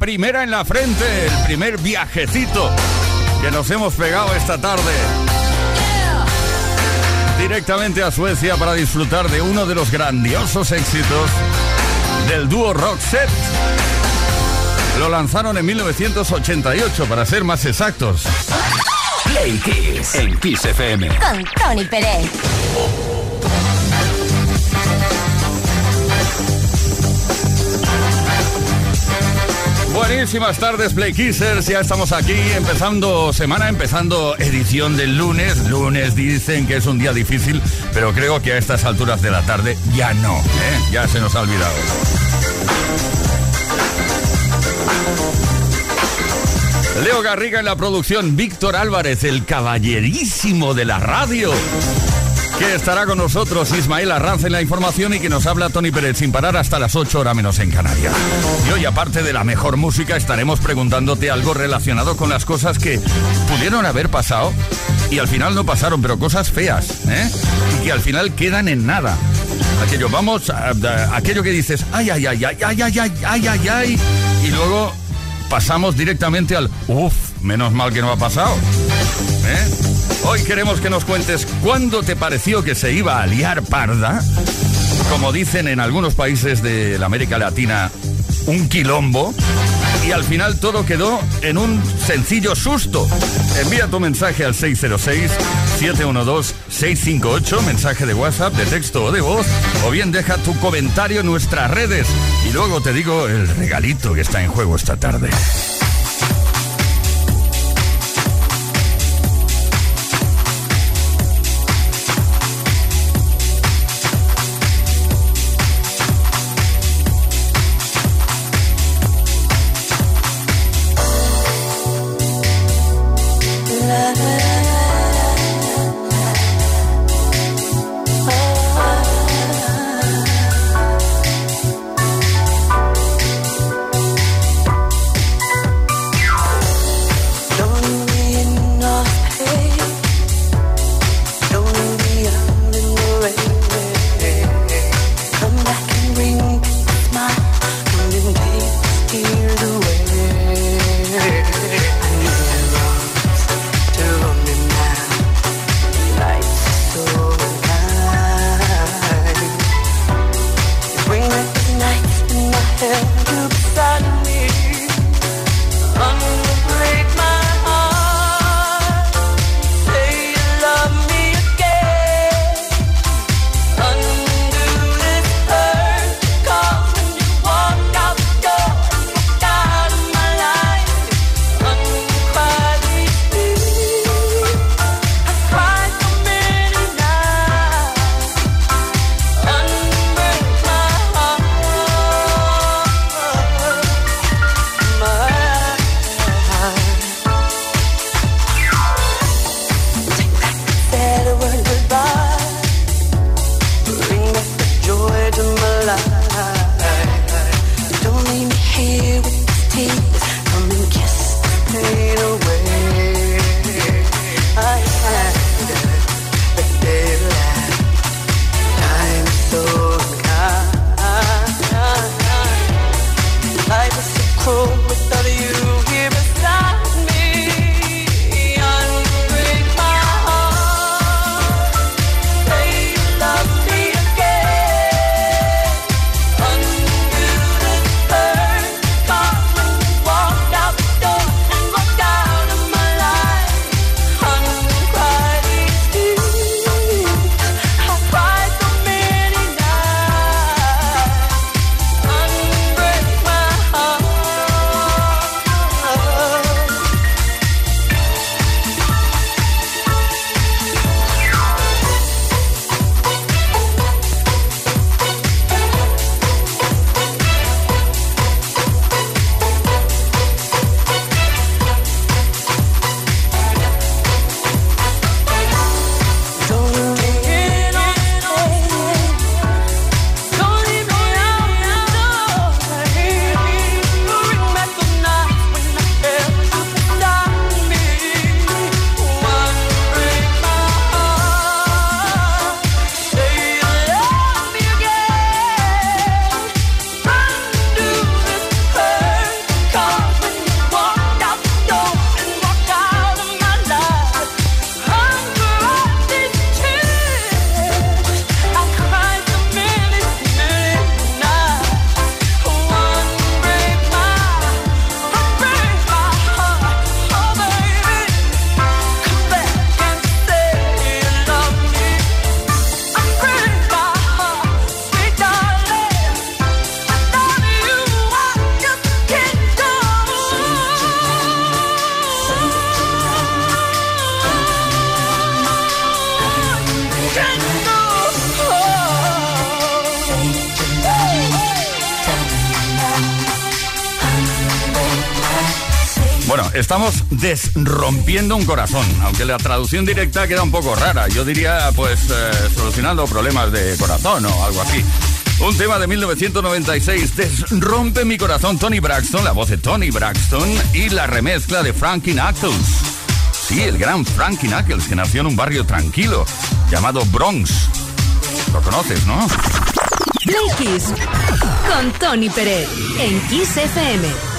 Primera en la frente, el primer viajecito que nos hemos pegado esta tarde. Directamente a Suecia para disfrutar de uno de los grandiosos éxitos del dúo Roxette. Lo lanzaron en 1988, para ser más exactos. Play Kiss en Kiss FM. Con Tony Pérez. Buenísimas tardes, Play Kissers. Ya estamos aquí empezando semana, empezando edición del lunes. Lunes dicen que es un día difícil, pero creo que a estas alturas de la tarde ya no, ¿eh? ya se nos ha olvidado. Leo Garriga en la producción, Víctor Álvarez, el caballerísimo de la radio que estará con nosotros Ismael Arranz en la información y que nos habla Tony Pérez sin parar hasta las 8 horas menos en Canarias. Y hoy, aparte de la mejor música, estaremos preguntándote algo relacionado con las cosas que pudieron haber pasado y al final no pasaron, pero cosas feas, ¿eh? Y que al final quedan en nada. Aquello, vamos, aquello que dices, ay, ay, ay, ay, ay, ay, ay, ay, ay, ay, y luego pasamos directamente al, uff, menos mal que no ha pasado. ¿Eh? Hoy queremos que nos cuentes cuándo te pareció que se iba a liar parda, como dicen en algunos países de la América Latina, un quilombo y al final todo quedó en un sencillo susto. Envía tu mensaje al 606-712-658, mensaje de WhatsApp, de texto o de voz, o bien deja tu comentario en nuestras redes y luego te digo el regalito que está en juego esta tarde. Desrompiendo un corazón, aunque la traducción directa queda un poco rara. Yo diría, pues, eh, solucionando problemas de corazón o algo así. Un tema de 1996, Desrompe mi corazón, Tony Braxton, la voz de Tony Braxton y la remezcla de Frankie Knuckles. Sí, el gran Frankie Knuckles, que nació en un barrio tranquilo llamado Bronx. Lo conoces, ¿no? Con Tony Pérez en Kiss FM.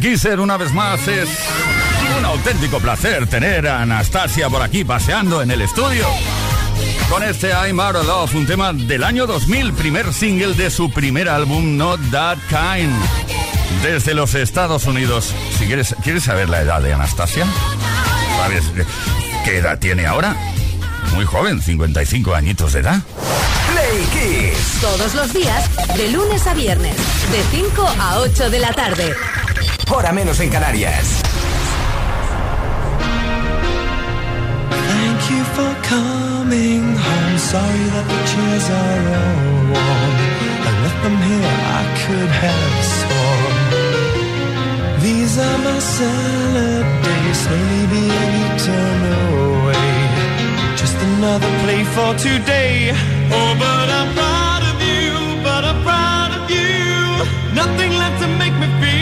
Kisser una vez más es un auténtico placer tener a Anastasia por aquí paseando en el estudio. Con este I'm Out of Love, un tema del año 2000, primer single de su primer álbum Not That Kind. Desde los Estados Unidos. Si quieres, ¿quieres saber la edad de Anastasia? ¿Sabes qué edad tiene ahora? Muy joven, 55 añitos de edad. Play Kiss. Todos los días, de lunes a viernes, de 5 a 8 de la tarde. Hora menos en Canarias. Thank you for coming home. Sorry that the chairs are all warm. I left them here, I could have sworn. These are my salad days, slowly being eaten away. Just another play for today. Oh, but I'm proud of you, but I'm proud of you. Nothing left to make me feel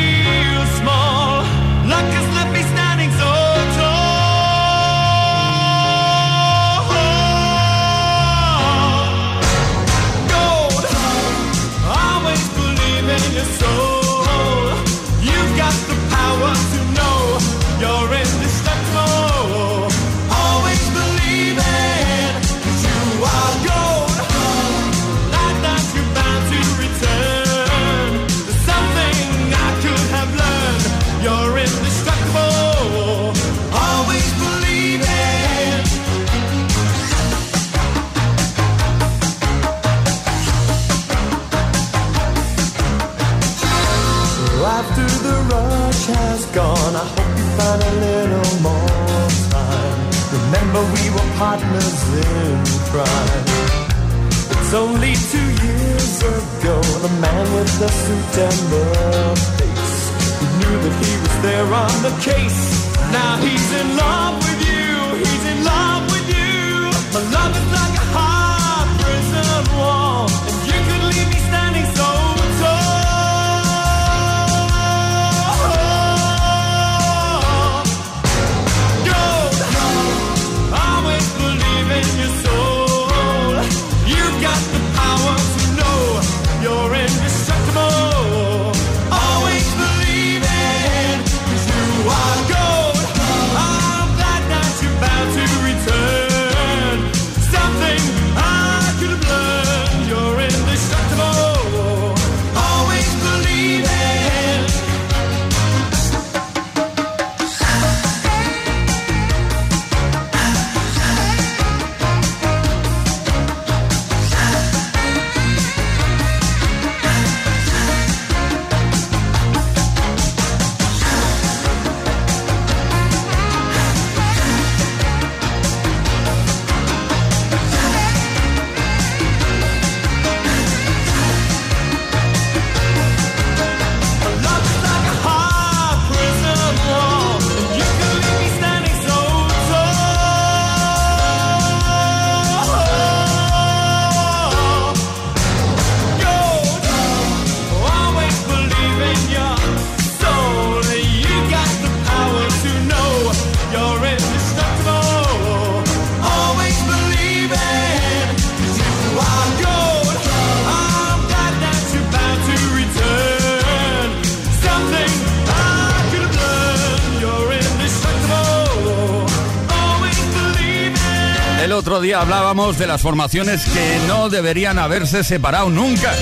de las formaciones que no deberían haberse separado nunca.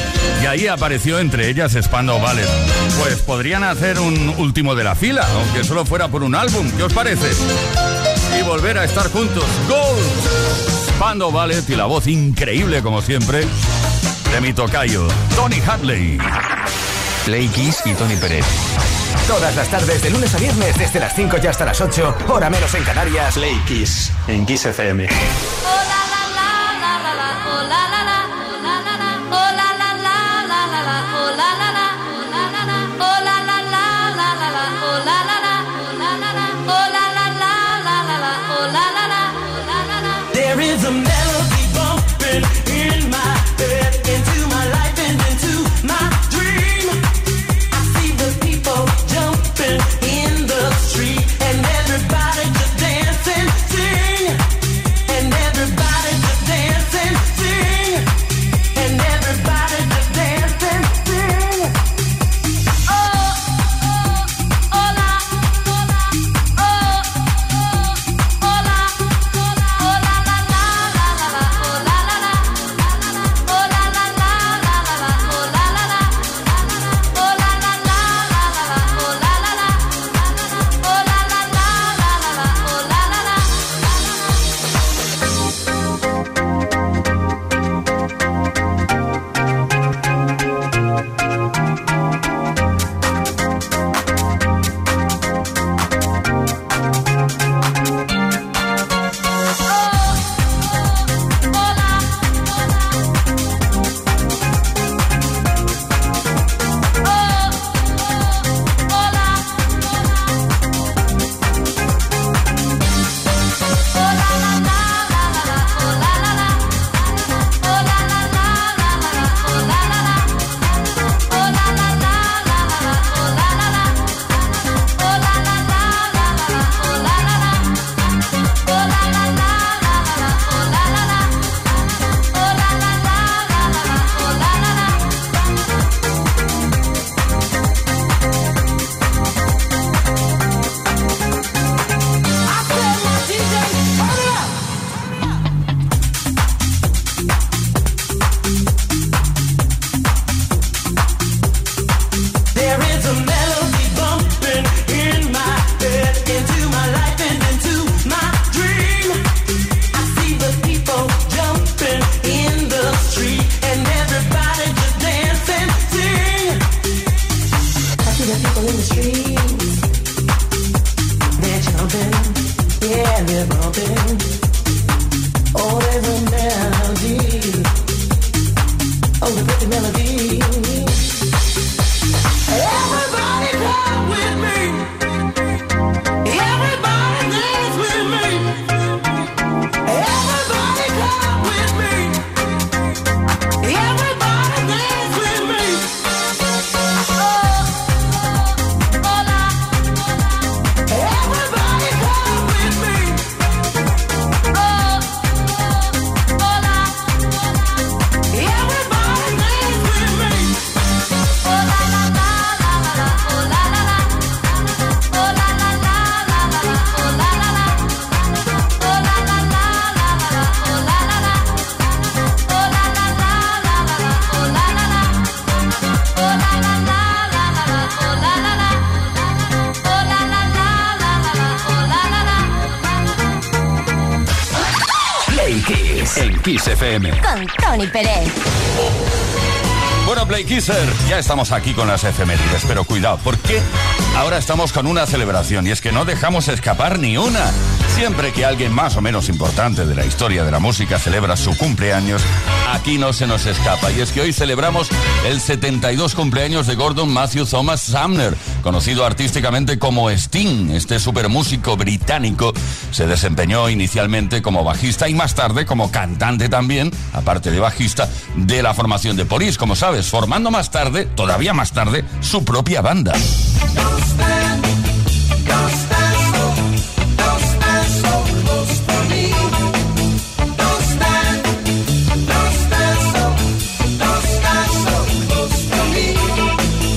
Y ahí apareció entre ellas Spandau Ballet. Pues podrían hacer un último de la fila, aunque solo fuera por un álbum. ¿Qué os parece? Y volver a estar juntos. ¡Gol! Spandau Ballet y la voz increíble, como siempre, de mi tocayo, Tony Hadley. Play y Tony Pérez. Todas las tardes, de lunes a viernes, desde las 5 y hasta las 8, hora menos en Canarias. Play Kiss, en Kiss FM. Kiss. FM. Con Tony Pérez. Bueno, Play Kisser, ya estamos aquí con las efemérides, pero cuidado, porque ahora estamos con una celebración y es que no dejamos escapar ni una. Siempre que alguien más o menos importante de la historia de la música celebra su cumpleaños, aquí no se nos escapa. Y es que hoy celebramos el 72 cumpleaños de Gordon Matthew Thomas Sumner, conocido artísticamente como Sting. Este supermúsico británico se desempeñó inicialmente como bajista y más tarde como cantante también, aparte de bajista, de la formación de Police, como sabes formando más tarde, todavía más tarde, su propia banda.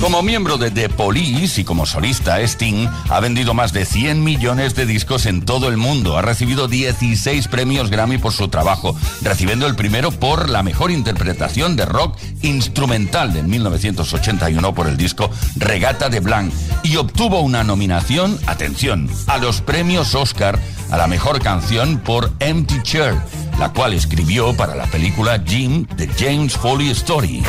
Como miembro de The Police y como solista, Sting ha vendido más de 100 millones de discos en todo el mundo. Ha recibido 16 premios Grammy por su trabajo, recibiendo el primero por la mejor interpretación de rock instrumental de 1981 por el disco Regata de Blanc y obtuvo una nominación, atención, a los premios Oscar a la mejor canción por Empty Chair, la cual escribió para la película Jim de James Foley Story.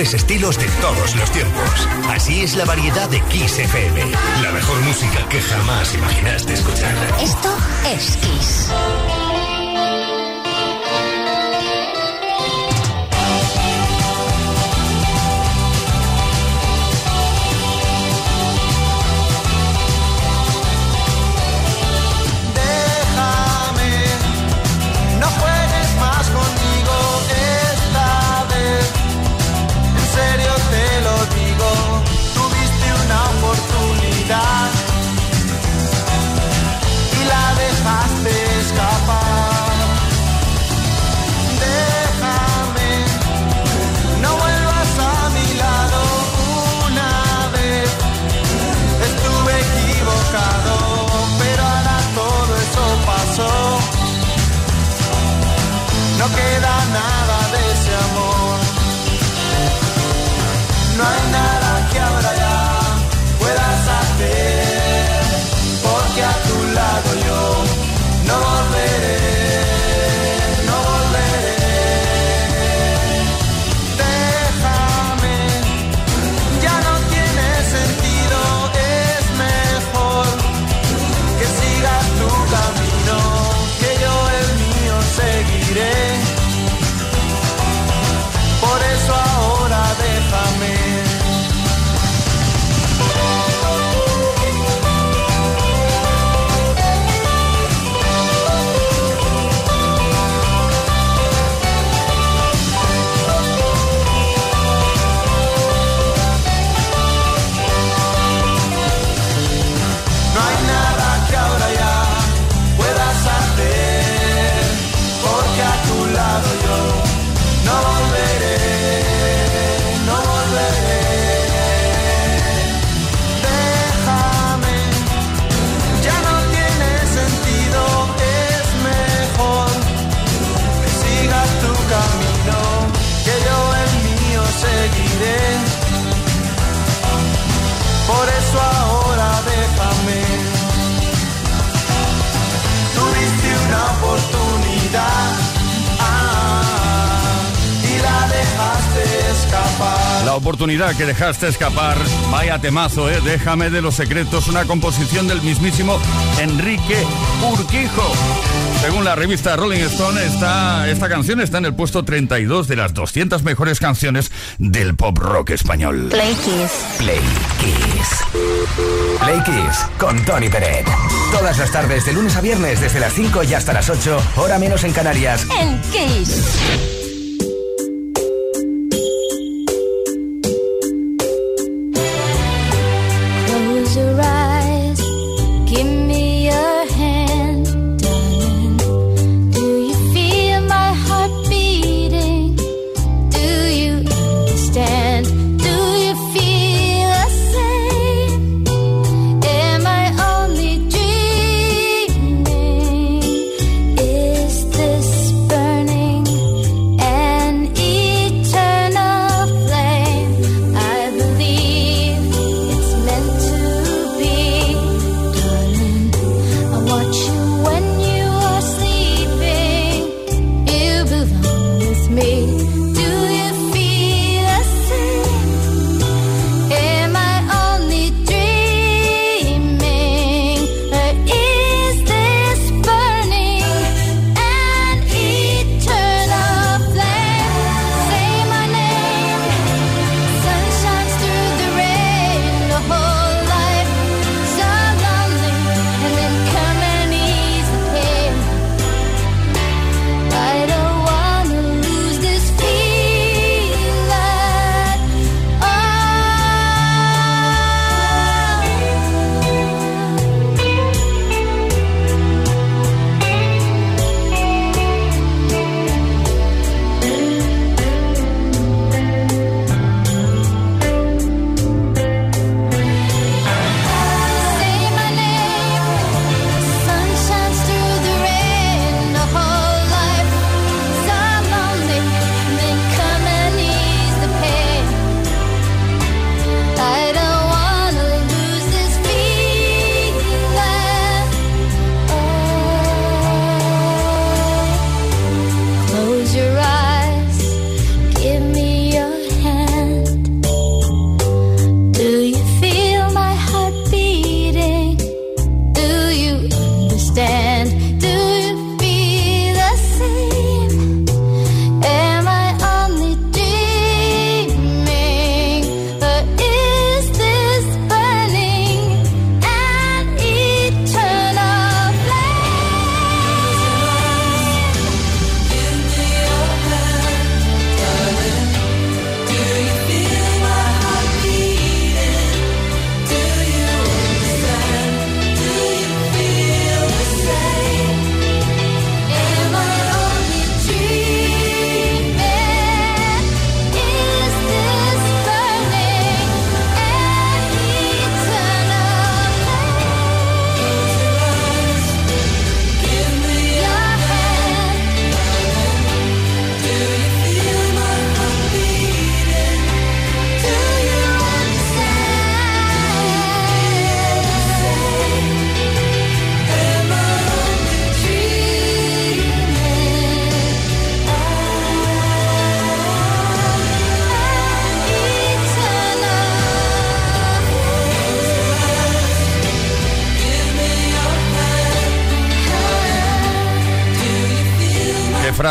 Estilos de todos los tiempos. Así es la variedad de Kiss FM. La mejor música que jamás imaginaste escuchar. Esto es Kiss. no queda nada de ese amor. No hay nada. Oportunidad que dejaste escapar. Vaya temazo, ¿eh? Déjame de los secretos, una composición del mismísimo Enrique Urquijo. Según la revista Rolling Stone, esta, esta canción está en el puesto 32 de las 200 mejores canciones del pop rock español. Play Kiss. Play Kiss. Play Kiss con Tony Peret. Todas las tardes, de lunes a viernes, desde las 5 y hasta las 8, hora menos en Canarias. En Kiss.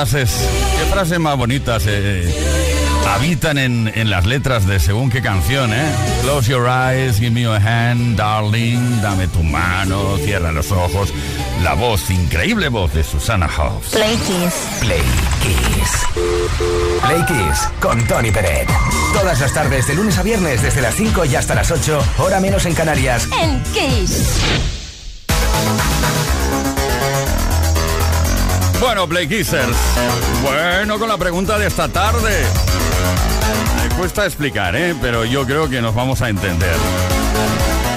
Frases, qué frases más bonitas eh, habitan en, en, las letras de según qué canción, ¿eh? Close your eyes, give me a hand, darling, dame tu mano, cierra los ojos. La voz, increíble voz de Susana Hobbs. Play Kiss. Play Kiss. Play Kiss con Tony Peret. Todas las tardes, de lunes a viernes, desde las 5 y hasta las 8, hora menos en Canarias. En Kiss. Bueno, Play Kissers. Bueno, con la pregunta de esta tarde. Me cuesta explicar, ¿eh? Pero yo creo que nos vamos a entender.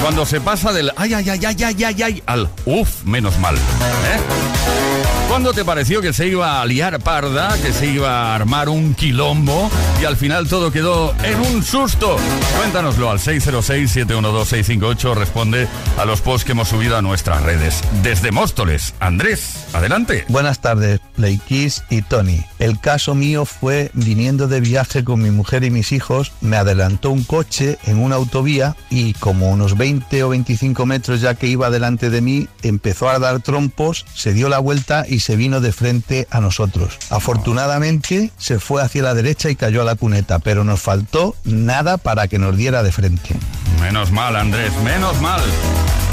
Cuando se pasa del ay, ay, ay, ay, ay, ay, ay, al uff, menos mal. ¿eh? ¿Cuándo te pareció que se iba a liar parda, que se iba a armar un quilombo y al final todo quedó en un susto? Cuéntanoslo al 606-712-658. Responde a los posts que hemos subido a nuestras redes. Desde Móstoles, Andrés, adelante. Buenas tardes, Play Kiss y Tony. El caso mío fue viniendo de viaje con mi mujer y mis hijos, me adelantó un coche en una autovía y como unos 20 o 25 metros ya que iba delante de mí, empezó a dar trompos, se dio la vuelta y se vino de frente a nosotros. Afortunadamente se fue hacia la derecha y cayó a la cuneta, pero nos faltó nada para que nos diera de frente. Menos mal, Andrés, menos mal.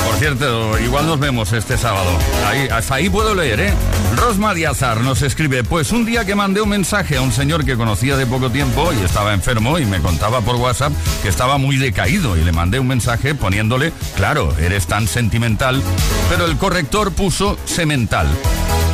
Por cierto, igual nos vemos este sábado. Ahí, hasta ahí puedo leer, ¿eh? Rosma Diazar nos escribe, pues un día que mandé un mensaje a un señor que conocía de poco tiempo y estaba enfermo y me contaba por WhatsApp que estaba muy decaído y le mandé un mensaje poniéndole, claro, eres tan sentimental, pero el corrector puso semental.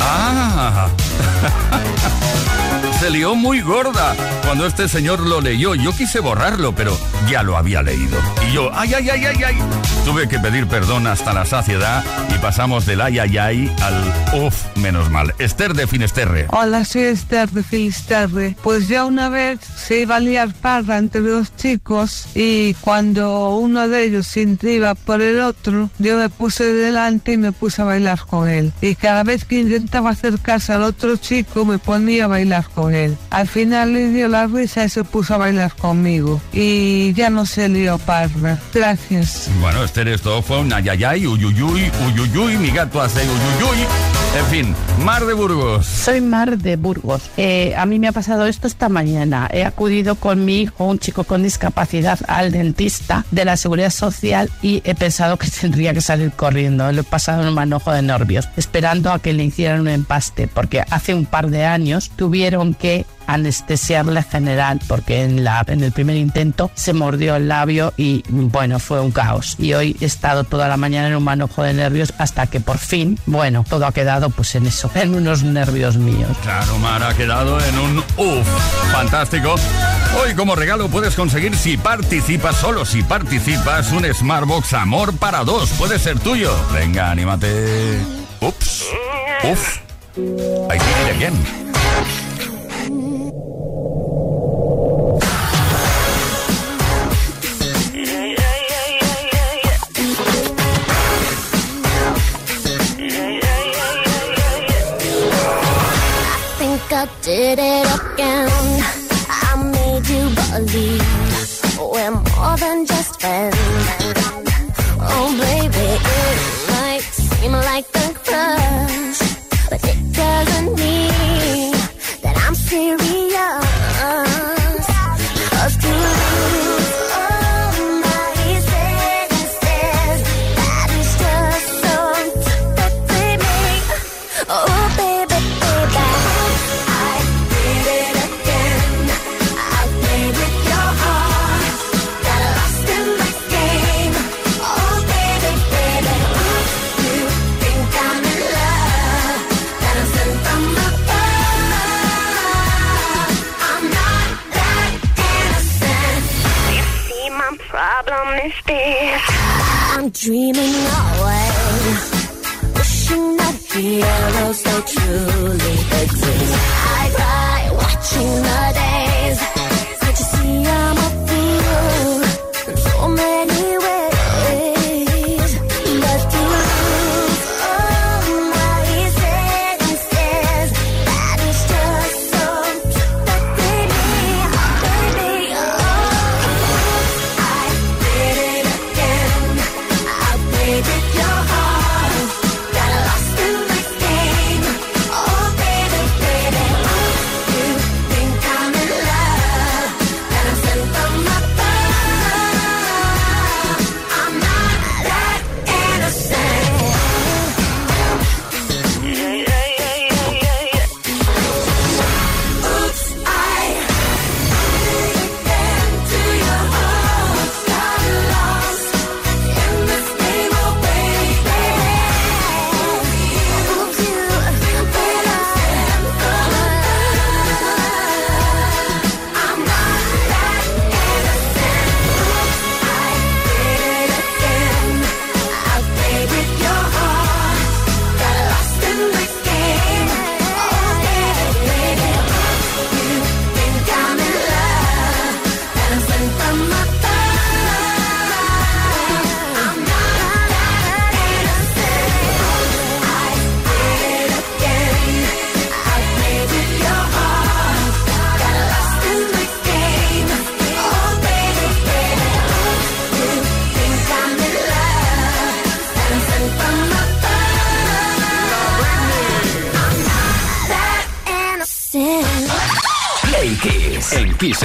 Ah. Se lió muy gorda cuando este señor lo leyó. Yo quise borrarlo, pero ya lo había leído. Y yo, ay, ay, ay, ay, ay. Tuve que pedir perdón hasta la saciedad y pasamos del ay, ay, ay al uff, menos mal. Esther de Finisterre. Hola, soy Esther de Finisterre. Pues ya una vez se iba a liar parra entre dos chicos y cuando uno de ellos se iba por el otro, yo me puse delante y me puse a bailar con él. Y cada vez que intentaba acercarse al otro chico, me ponía a bailar con él. Al final le dio la risa y se puso a bailar conmigo. Y ya no se lió parra. Gracias. Bueno, Esther, esto fue un ayayay, uyuyuy, uyuyuy, mi gato hace uyuyuy. En fin, Mar de Burgos. Soy Mar de Burgos. Eh, a mí me ha pasado esto esta mañana. He acudido con mi hijo, un chico con discapacidad, al dentista de la Seguridad Social y he pensado que tendría que salir corriendo. Le he pasado un manojo de nervios, esperando a que le hicieran un empaste, porque hace un par de años tuvieron que anestesiarle general porque en, la, en el primer intento se mordió el labio y bueno, fue un caos. Y hoy he estado toda la mañana en un manojo de nervios hasta que por fin, bueno, todo ha quedado pues en eso, en unos nervios míos. Claro, Mar, ha quedado en un uff, fantástico. Hoy como regalo puedes conseguir si participas, solo si participas, un Smartbox Amor para dos. Puede ser tuyo. Venga, anímate. Ups. Uf. I did it again. I did it again. I made you believe we're more than just friends. Oh, baby, it might seem like a tonight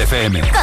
FM.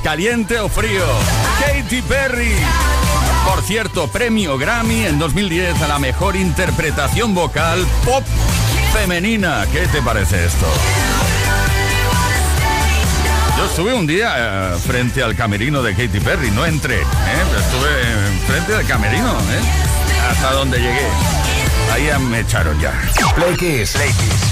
caliente o frío. Katy Perry. Por cierto, premio Grammy en 2010 a la mejor interpretación vocal pop femenina. ¿Qué te parece esto? Yo estuve un día eh, frente al camerino de Katy Perry, no entré, ¿eh? estuve eh, frente al camerino, ¿eh? hasta donde llegué. Ahí me echaron ya. Play Kiss. Play Kiss.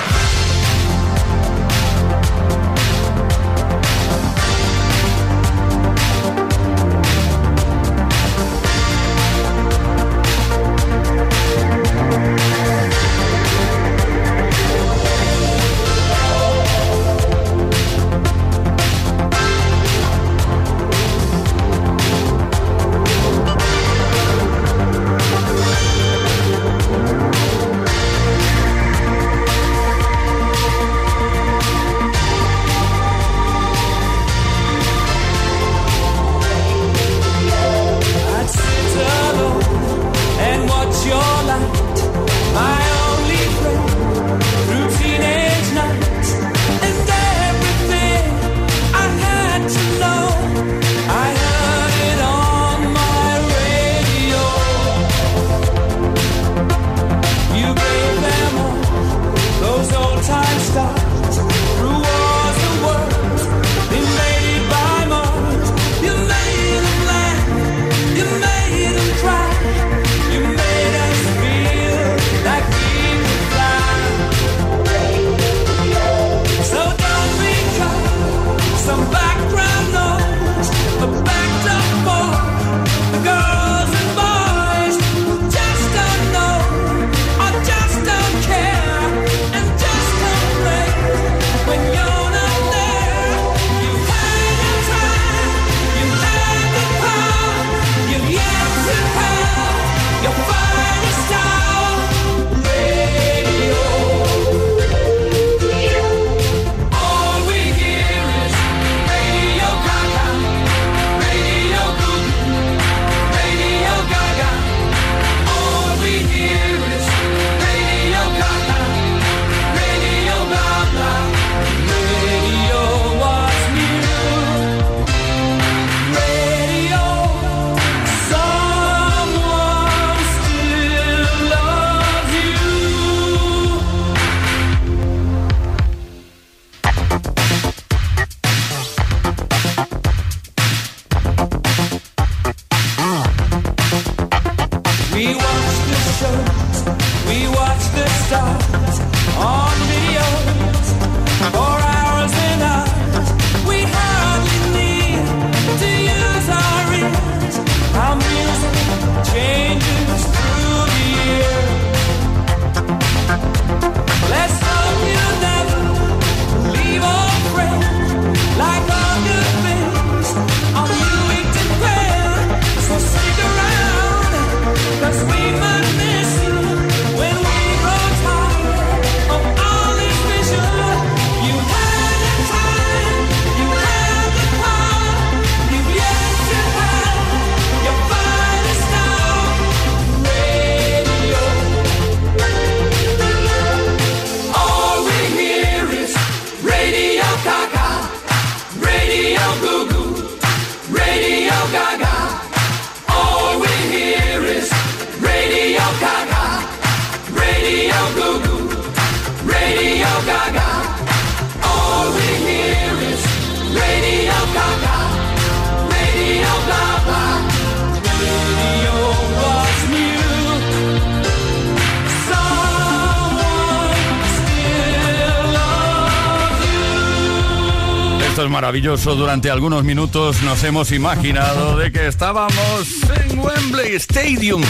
Esto es maravilloso. Durante algunos minutos nos hemos imaginado de que estábamos en Wembley Stadium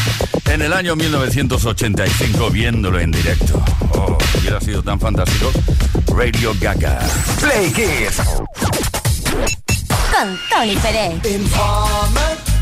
en el año 1985 viéndolo en directo. Oh, hubiera sido tan fantástico. Radio Gaga. Play Kiss. Con Tony Pérez.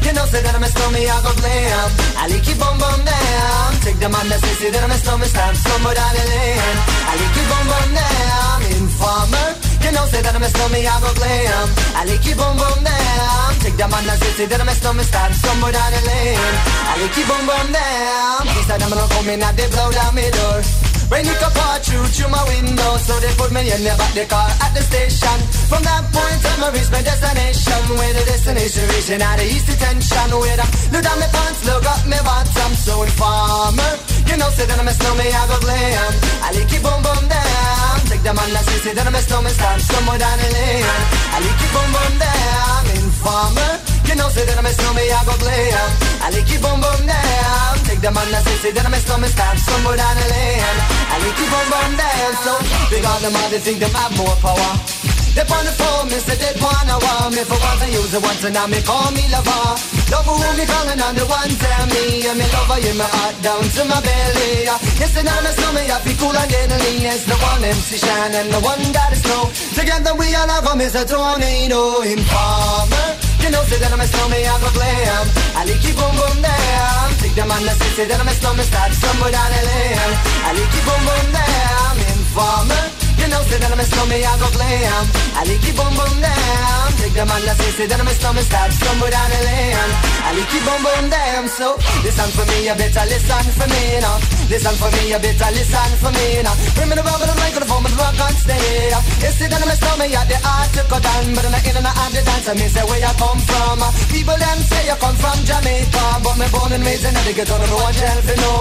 You know, say that I'm a stormy, I go blam. I like you boom boom down. Take the man that say, say that I'm a stormy, stamp somewhere down the lane. I like you boom boom down. Informer, you know, say that I'm a stormy, I go blam. I like you boom boom down. Take the man that say, say that I'm a stormy, stamp somewhere down the lane. I like you boom boom down. He said I'm come in and they blow down my door. Rain it up all through through my window So they put me in the back the car at the station From that point on I reached my destination Where the destination reaching out the east detention Where I look down my pants, look up my bottom So informer, you know say that I'm a snowman I go glam I like it boom boom down Take the man that say, say that I'm a snowman Stand somewhere down the lane I like it boom boom down Informer, you know say that I'm a snowman I go glam I like it boom boom down Take the man that say, say that I'm a snowman Stand somewhere down the lane I like it boom boom down So big on them all they think them have more power they on the phone, me say they wanna want me For once I use it once and now me call me lover. Love who me calling on the one tell me. And me lover in my heart down to my belly. Yes and I'm a snowman, I feel cool and deadly. It's the one MC Shine and the one that is snow Together we all have a a tornado Informer you know, say that I'm a snowman, I go glam I like you boom boom down Take the man that say, say that I'm a snowman Start somewhere down the lane I like you boom boom down Informer you know, say that I'm a snowman, I go glam. I like you boom boom down. Take the man that say, say that I'm a snowman Start somewhere down the lane. I like you boom boom down So, listen for me, you better listen for me now Listen for me, you better listen for me now Bring me the rubber, the microphone, but the rock on stay You say that I'm a snowman, yeah, the art to cut down But I'm in and out the dance, I mean, say where you come from. People them say you come from Jamaica But me born and raised in the ghetto, don't know what you know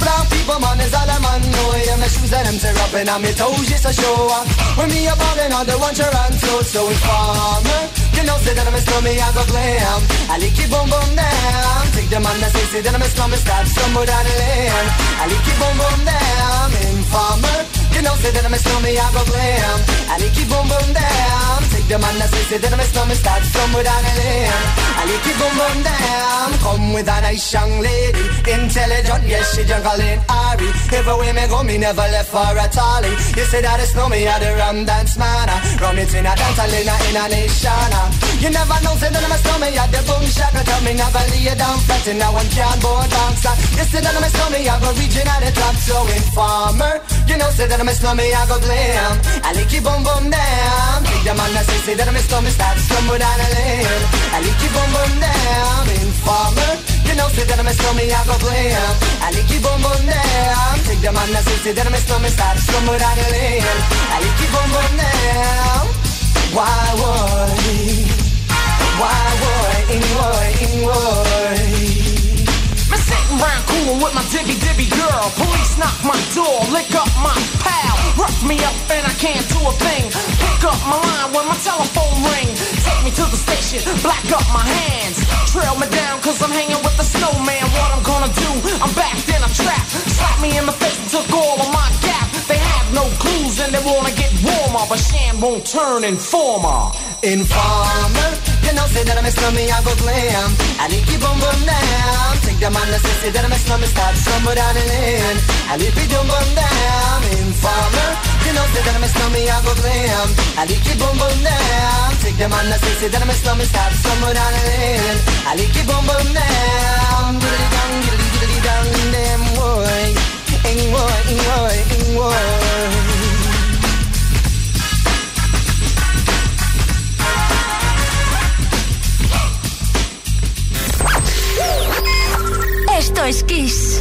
brown people, man, is all I'm on know. Yeah, my shoes and them tear up and my toes, just a show When me a ballin' on the one Toronto So informer, you know, say that I'm a slummy, I go glam I like it boom boom down Take the man that say, say that I'm a slummy, start somewhere down the lane. I like it boom boom down Informer, you know, say that I'm a slummy, I go glam. I like it boom boom down Take the man that say, say that I'm a slummy, start somewhere down the lane I like it boom boom down Come with a nice young lady. Intelligent, yes, she juggling Ari. Everywhere me go, me never left for a tally. You say that it's no me, I the rum dance man Rum it in a dance, I in a, in a nation. You never know, say that I'm a snowman, yeah, the boom shaka. Tell me never lay down flat in a one can board box. You say that I'm a snowman, I go region at the top. So informer, you know, say that I'm a snowman, I go glam. I like it boom boom down Take the man that say, say that I'm a snowman, start somewhere down the lane I like it boom boom down Informer, you know, say that I'm a snowman, I go glam. I like it boom boom down Take the man that say, say that I'm a snowman, start somewhere down the lane I like it boom boom down Why would Why would in would Me sitting round coolin' with my dibby dibby girl. Police knock my door, lick up my pal. Rough me up and I can't do a thing. Pick up my line when my telephone ring. Take me to the station, black up my hands. Trail me down cause I'm hanging with the snowman. What I'm gonna do, I'm backed in a trap. Slap me in the face and took all of my gap. They have no clues and they wanna get warmer. But Shan won't turn informer. Informer, you know, say that I'm a slummy, I go glam. I like you boom boom down. Take the man that say, that I'm a slummy, start somewhere down the lane. I like you boom boom down. Informer, you know, say that I'm a slummy, I go glam. I like you boom boom down. Take the man that say, that I'm a slummy, start somewhere down the lane. I. Giddly down, giddly giddly down, damn boy. Ing boy, ing boy, ing boy. Esto es Kiss.